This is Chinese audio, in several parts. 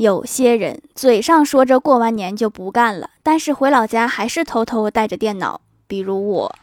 有些人嘴上说着过完年就不干了，但是回老家还是偷偷带着电脑，比如我。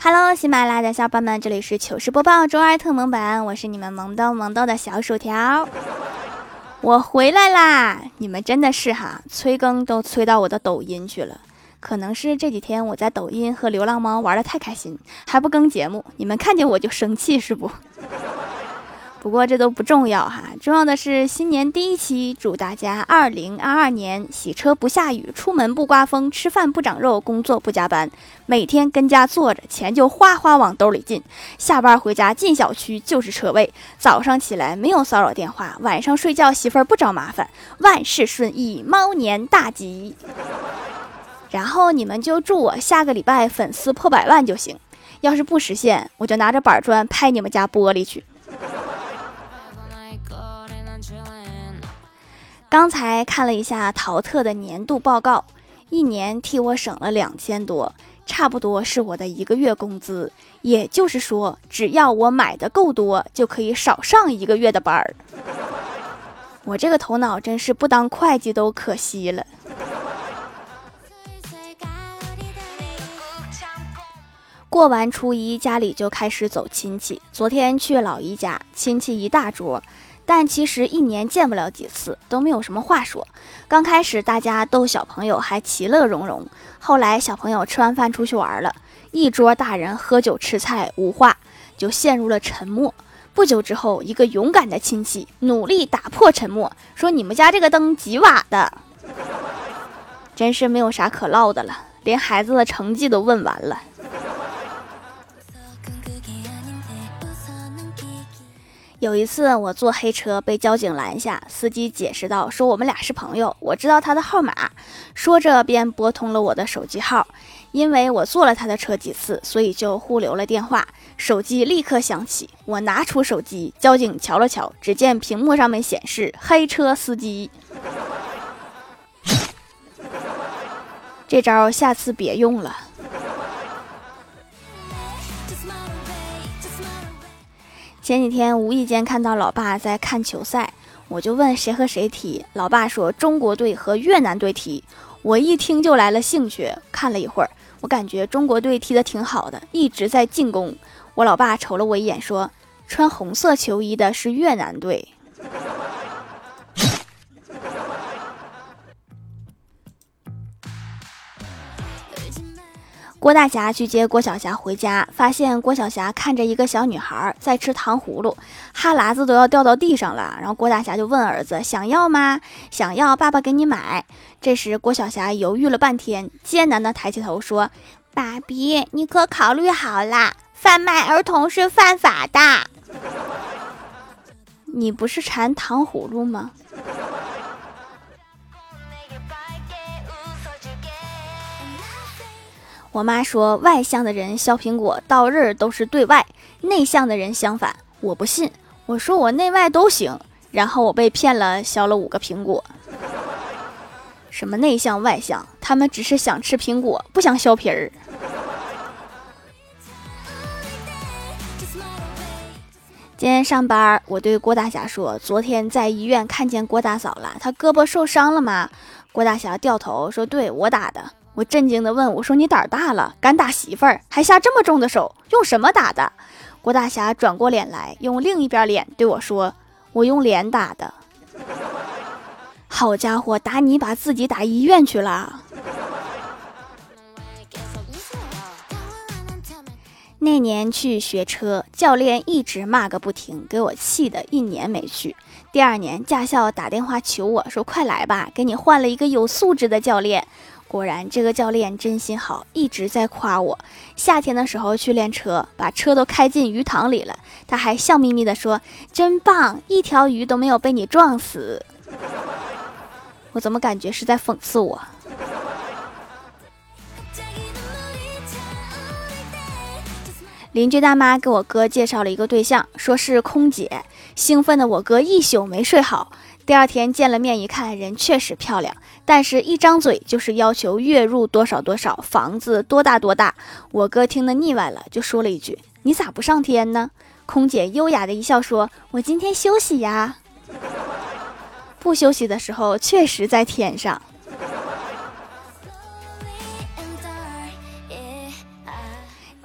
Hello，喜马拉雅的小伙伴们，这里是糗事播报周二特萌版，我是你们萌逗萌逗的小薯条，我回来啦！你们真的是哈，催更都催到我的抖音去了。可能是这几天我在抖音和流浪猫玩的太开心，还不更节目，你们看见我就生气是不？不过这都不重要哈，重要的是新年第一期，祝大家二零二二年洗车不下雨，出门不刮风，吃饭不长肉，工作不加班，每天跟家坐着，钱就哗哗往兜里进。下班回家进小区就是车位，早上起来没有骚扰电话，晚上睡觉媳妇儿不找麻烦，万事顺意，猫年大吉。然后你们就祝我下个礼拜粉丝破百万就行，要是不实现，我就拿着板砖拍你们家玻璃去。刚才看了一下淘特的年度报告，一年替我省了两千多，差不多是我的一个月工资。也就是说，只要我买的够多，就可以少上一个月的班儿。我这个头脑真是不当会计都可惜了。过完初一，家里就开始走亲戚。昨天去老姨家，亲戚一大桌，但其实一年见不了几次，都没有什么话说。刚开始大家逗小朋友还其乐融融，后来小朋友吃完饭出去玩了，一桌大人喝酒吃菜无话，就陷入了沉默。不久之后，一个勇敢的亲戚努力打破沉默，说：“你们家这个灯几瓦的？”真是没有啥可唠的了，连孩子的成绩都问完了。有一次我坐黑车被交警拦下，司机解释道：“说我们俩是朋友，我知道他的号码。”说着便拨通了我的手机号。因为我坐了他的车几次，所以就互留了电话。手机立刻响起，我拿出手机，交警瞧了瞧，只见屏幕上面显示“黑车司机”。这招下次别用了。前几天无意间看到老爸在看球赛，我就问谁和谁踢，老爸说中国队和越南队踢。我一听就来了兴趣，看了一会儿，我感觉中国队踢得挺好的，一直在进攻。我老爸瞅了我一眼，说：“穿红色球衣的是越南队。”郭大侠去接郭小霞回家，发现郭小霞看着一个小女孩在吃糖葫芦，哈喇子都要掉到地上了。然后郭大侠就问儿子：“想要吗？想要，爸爸给你买。”这时郭小霞犹豫了半天，艰难地抬起头说：“爸比，你可考虑好了，贩卖儿童是犯法的。你不是馋糖葫芦吗？”我妈说，外向的人削苹果刀刃都是对外，内向的人相反。我不信，我说我内外都行，然后我被骗了，削了五个苹果。什么内向外向，他们只是想吃苹果，不想削皮儿。今天上班，我对郭大侠说：“昨天在医院看见郭大嫂了，她胳膊受伤了吗？”郭大侠掉头说：“对我打的。”我震惊地问：“我说你胆儿大了，敢打媳妇儿，还下这么重的手，用什么打的？”郭大侠转过脸来，用另一边脸对我说：“我用脸打的。”好家伙，打你把自己打医院去了。那年去学车，教练一直骂个不停，给我气的一年没去。第二年，驾校打电话求我说：“快来吧，给你换了一个有素质的教练。”果然，这个教练真心好，一直在夸我。夏天的时候去练车，把车都开进鱼塘里了，他还笑眯眯地说：“真棒，一条鱼都没有被你撞死。”我怎么感觉是在讽刺我？邻居大妈给我哥介绍了一个对象，说是空姐，兴奋的我哥一宿没睡好。第二天见了面一看，人确实漂亮，但是一张嘴就是要求月入多少多少，房子多大多大。我哥听得腻歪了，就说了一句：“你咋不上天呢？”空姐优雅的一笑说：“我今天休息呀。” 不休息的时候，确实在天上。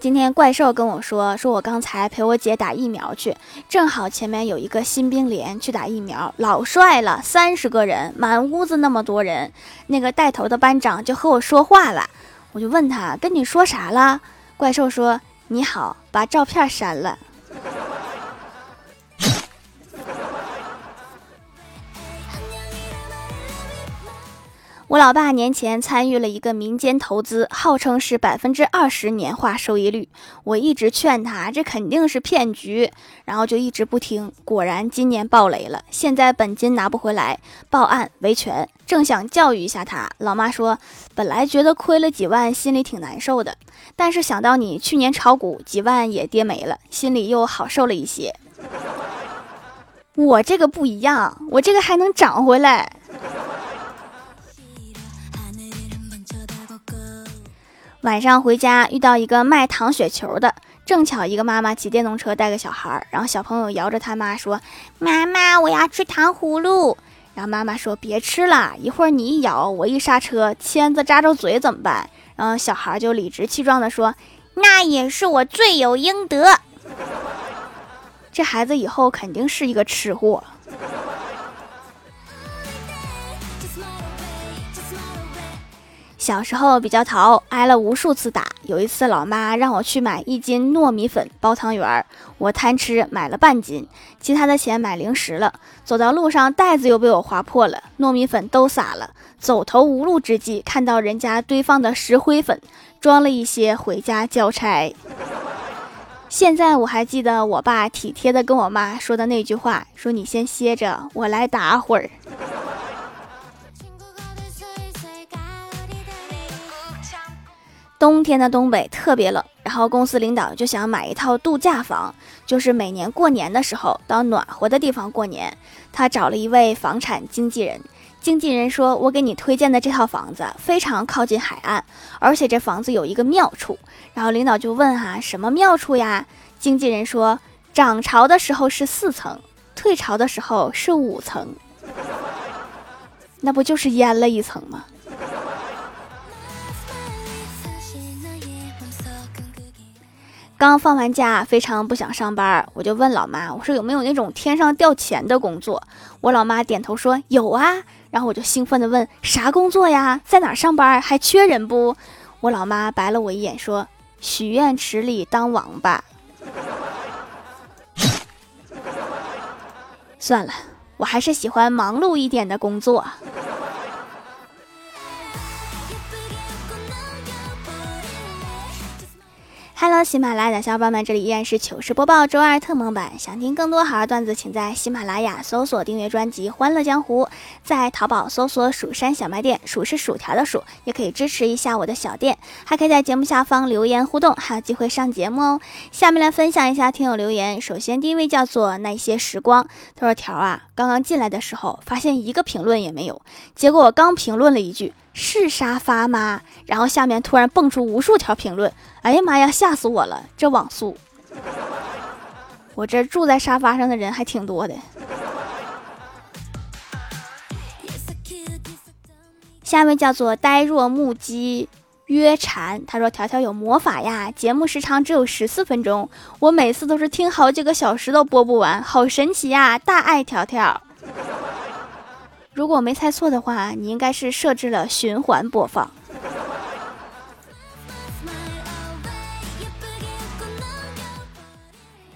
今天怪兽跟我说，说我刚才陪我姐打疫苗去，正好前面有一个新兵连去打疫苗，老帅了，三十个人，满屋子那么多人，那个带头的班长就和我说话了，我就问他跟你说啥了？怪兽说你好，把照片删了。我老爸年前参与了一个民间投资，号称是百分之二十年化收益率。我一直劝他，这肯定是骗局，然后就一直不听。果然今年爆雷了，现在本金拿不回来，报案维权。正想教育一下他，老妈说，本来觉得亏了几万，心里挺难受的，但是想到你去年炒股几万也跌没了，心里又好受了一些。我这个不一样，我这个还能涨回来。晚上回家遇到一个卖糖雪球的，正巧一个妈妈骑电动车带个小孩，然后小朋友摇着他妈说：“妈妈，我要吃糖葫芦。”然后妈妈说：“别吃了，一会儿你一咬，我一刹车，签子扎着嘴怎么办？”然后小孩就理直气壮地说：“那也是我罪有应得。”这孩子以后肯定是一个吃货。小时候比较淘，挨了无数次打。有一次，老妈让我去买一斤糯米粉包汤圆儿，我贪吃买了半斤，其他的钱买零食了。走到路上，袋子又被我划破了，糯米粉都洒了。走投无路之际，看到人家堆放的石灰粉，装了一些回家交差。现在我还记得我爸体贴的跟我妈说的那句话：“说你先歇着，我来打会儿。”冬天的东北特别冷，然后公司领导就想买一套度假房，就是每年过年的时候到暖和的地方过年。他找了一位房产经纪人，经纪人说：“我给你推荐的这套房子非常靠近海岸，而且这房子有一个妙处。”然后领导就问：“哈，什么妙处呀？”经纪人说：“涨潮的时候是四层，退潮的时候是五层，那不就是淹了一层吗？”刚放完假，非常不想上班，我就问老妈：“我说有没有那种天上掉钱的工作？”我老妈点头说：“有啊。”然后我就兴奋地问：“啥工作呀？在哪上班？还缺人不？”我老妈白了我一眼说：“许愿池里当王八。”算了，我还是喜欢忙碌一点的工作。嗨喜马拉雅的小伙伴们，这里依然是糗事播报周二特蒙版。想听更多好玩段子，请在喜马拉雅搜索订阅专辑《欢乐江湖》，在淘宝搜索“蜀山小卖店”，数是薯条的数，也可以支持一下我的小店，还可以在节目下方留言互动，还有机会上节目哦。下面来分享一下听友留言，首先第一位叫做那些时光，他说：“条啊，刚刚进来的时候发现一个评论也没有，结果我刚评论了一句。”是沙发吗？然后下面突然蹦出无数条评论，哎呀妈呀，吓死我了！这网速，我这住在沙发上的人还挺多的。下面叫做呆若木鸡约蝉，他说：“条条有魔法呀，节目时长只有十四分钟，我每次都是听好几个小时都播不完，好神奇呀！大爱条条。”如果没猜错的话，你应该是设置了循环播放。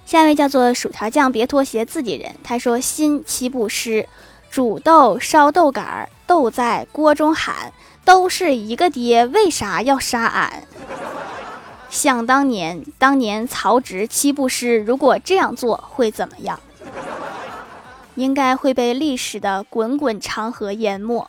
下一位叫做薯条酱，别拖鞋，自己人。他说：“新七步诗，煮豆烧豆杆，豆在锅中喊，都是一个爹，为啥要杀俺？”想当年，当年曹植七步诗，如果这样做会怎么样？应该会被历史的滚滚长河淹没。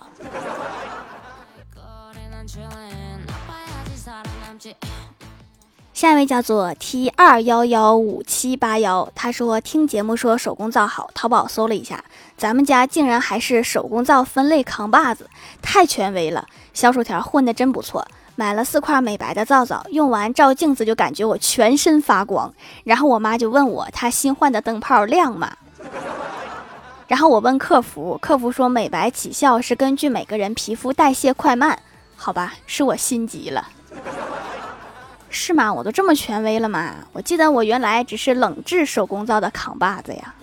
下一位叫做 T 二幺幺五七八幺，他说听节目说手工皂好，淘宝搜了一下，咱们家竟然还是手工皂分类扛把子，太权威了。小薯条混的真不错，买了四块美白的皂皂，用完照镜子就感觉我全身发光。然后我妈就问我，她新换的灯泡亮吗？然后我问客服，客服说美白起效是根据每个人皮肤代谢快慢，好吧，是我心急了。是吗？我都这么权威了吗？我记得我原来只是冷制手工皂的扛把子呀。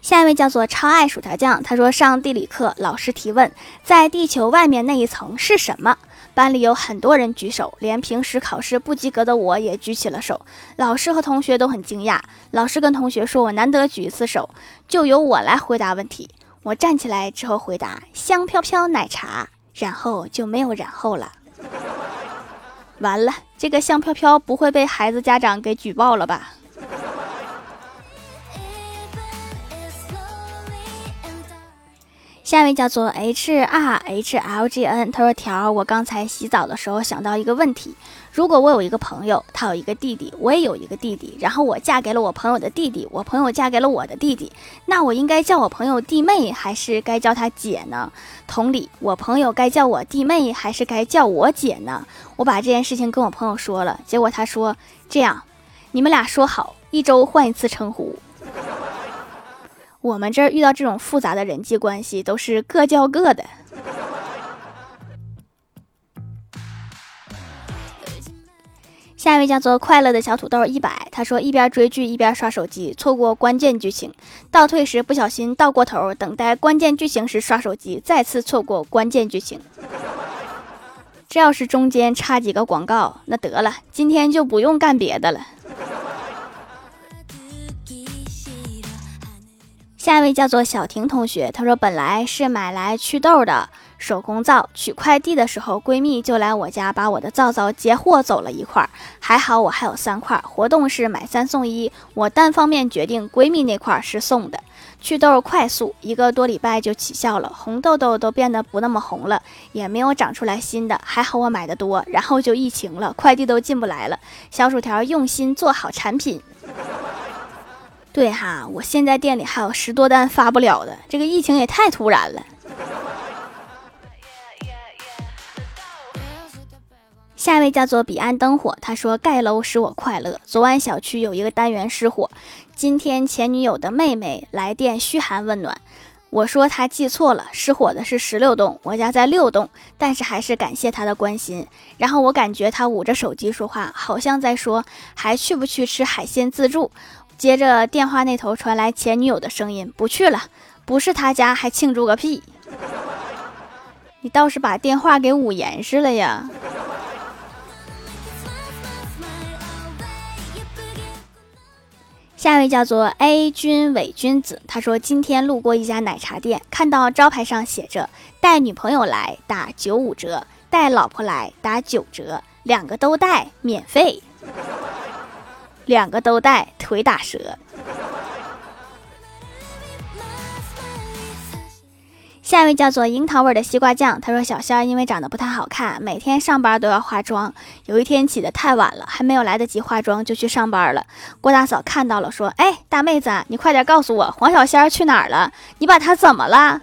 下一位叫做超爱薯条酱，他说上地理课，老师提问，在地球外面那一层是什么？班里有很多人举手，连平时考试不及格的我也举起了手。老师和同学都很惊讶。老师跟同学说：“我难得举一次手，就由我来回答问题。”我站起来之后回答：“香飘飘奶茶。”然后就没有然后了。完了，这个香飘飘不会被孩子家长给举报了吧？下一位叫做 H R H L G N，他说：“条，我刚才洗澡的时候想到一个问题，如果我有一个朋友，他有一个弟弟，我也有一个弟弟，然后我嫁给了我朋友的弟弟，我朋友嫁给了我的弟弟，那我应该叫我朋友弟妹，还是该叫他姐呢？同理，我朋友该叫我弟妹，还是该叫我姐呢？我把这件事情跟我朋友说了，结果他说这样，你们俩说好，一周换一次称呼。”我们这儿遇到这种复杂的人际关系，都是各叫各的。下一位叫做快乐的小土豆一百，他说一边追剧一边刷手机，错过关键剧情，倒退时不小心倒过头，等待关键剧情时刷手机，再次错过关键剧情。这要是中间插几个广告，那得了，今天就不用干别的了。下一位叫做小婷同学，她说本来是买来祛痘的手工皂，取快递的时候闺蜜就来我家把我的皂皂截货走了一块，还好我还有三块，活动是买三送一，我单方面决定闺蜜那块是送的，祛痘快速，一个多礼拜就起效了，红痘痘都变得不那么红了，也没有长出来新的，还好我买的多，然后就疫情了，快递都进不来了，小薯条用心做好产品。对哈，我现在店里还有十多单发不了的，这个疫情也太突然了。下一位叫做彼岸灯火，他说盖楼使我快乐。昨晚小区有一个单元失火，今天前女友的妹妹来电嘘寒问暖，我说他记错了，失火的是十六栋，我家在六栋，但是还是感谢他的关心。然后我感觉他捂着手机说话，好像在说还去不去吃海鲜自助。接着电话那头传来前女友的声音：“不去了，不是他家还庆祝个屁！你倒是把电话给捂严实了呀！”下一位叫做 A 君伪君子，他说今天路过一家奶茶店，看到招牌上写着“带女朋友来打九五折，带老婆来打九折，两个都带免费”。两个都带，腿打折。下一位叫做樱桃味的西瓜酱，他说小仙儿因为长得不太好看，每天上班都要化妆。有一天起得太晚了，还没有来得及化妆就去上班了。郭大嫂看到了，说：“哎，大妹子，你快点告诉我黄小仙儿去哪儿了？你把他怎么了？”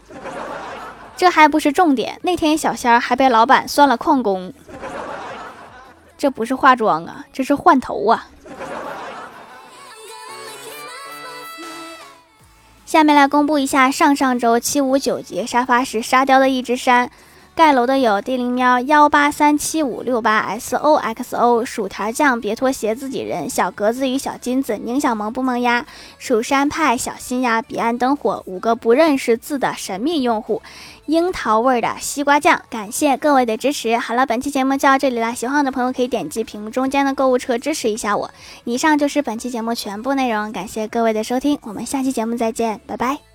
这还不是重点，那天小仙儿还被老板算了旷工。这不是化妆啊，这是换头啊。下面来公布一下上上周七五九节沙发是沙雕的一只山，盖楼的有地灵喵幺八三七五六八 S O X O 薯条酱别拖鞋自己人小格子与小金子宁小萌不萌呀蜀山派小心呀彼岸灯火五个不认识字的神秘用户。樱桃味的西瓜酱，感谢各位的支持。好了，本期节目就到这里了。喜欢我的朋友可以点击屏幕中间的购物车支持一下我。以上就是本期节目全部内容，感谢各位的收听，我们下期节目再见，拜拜。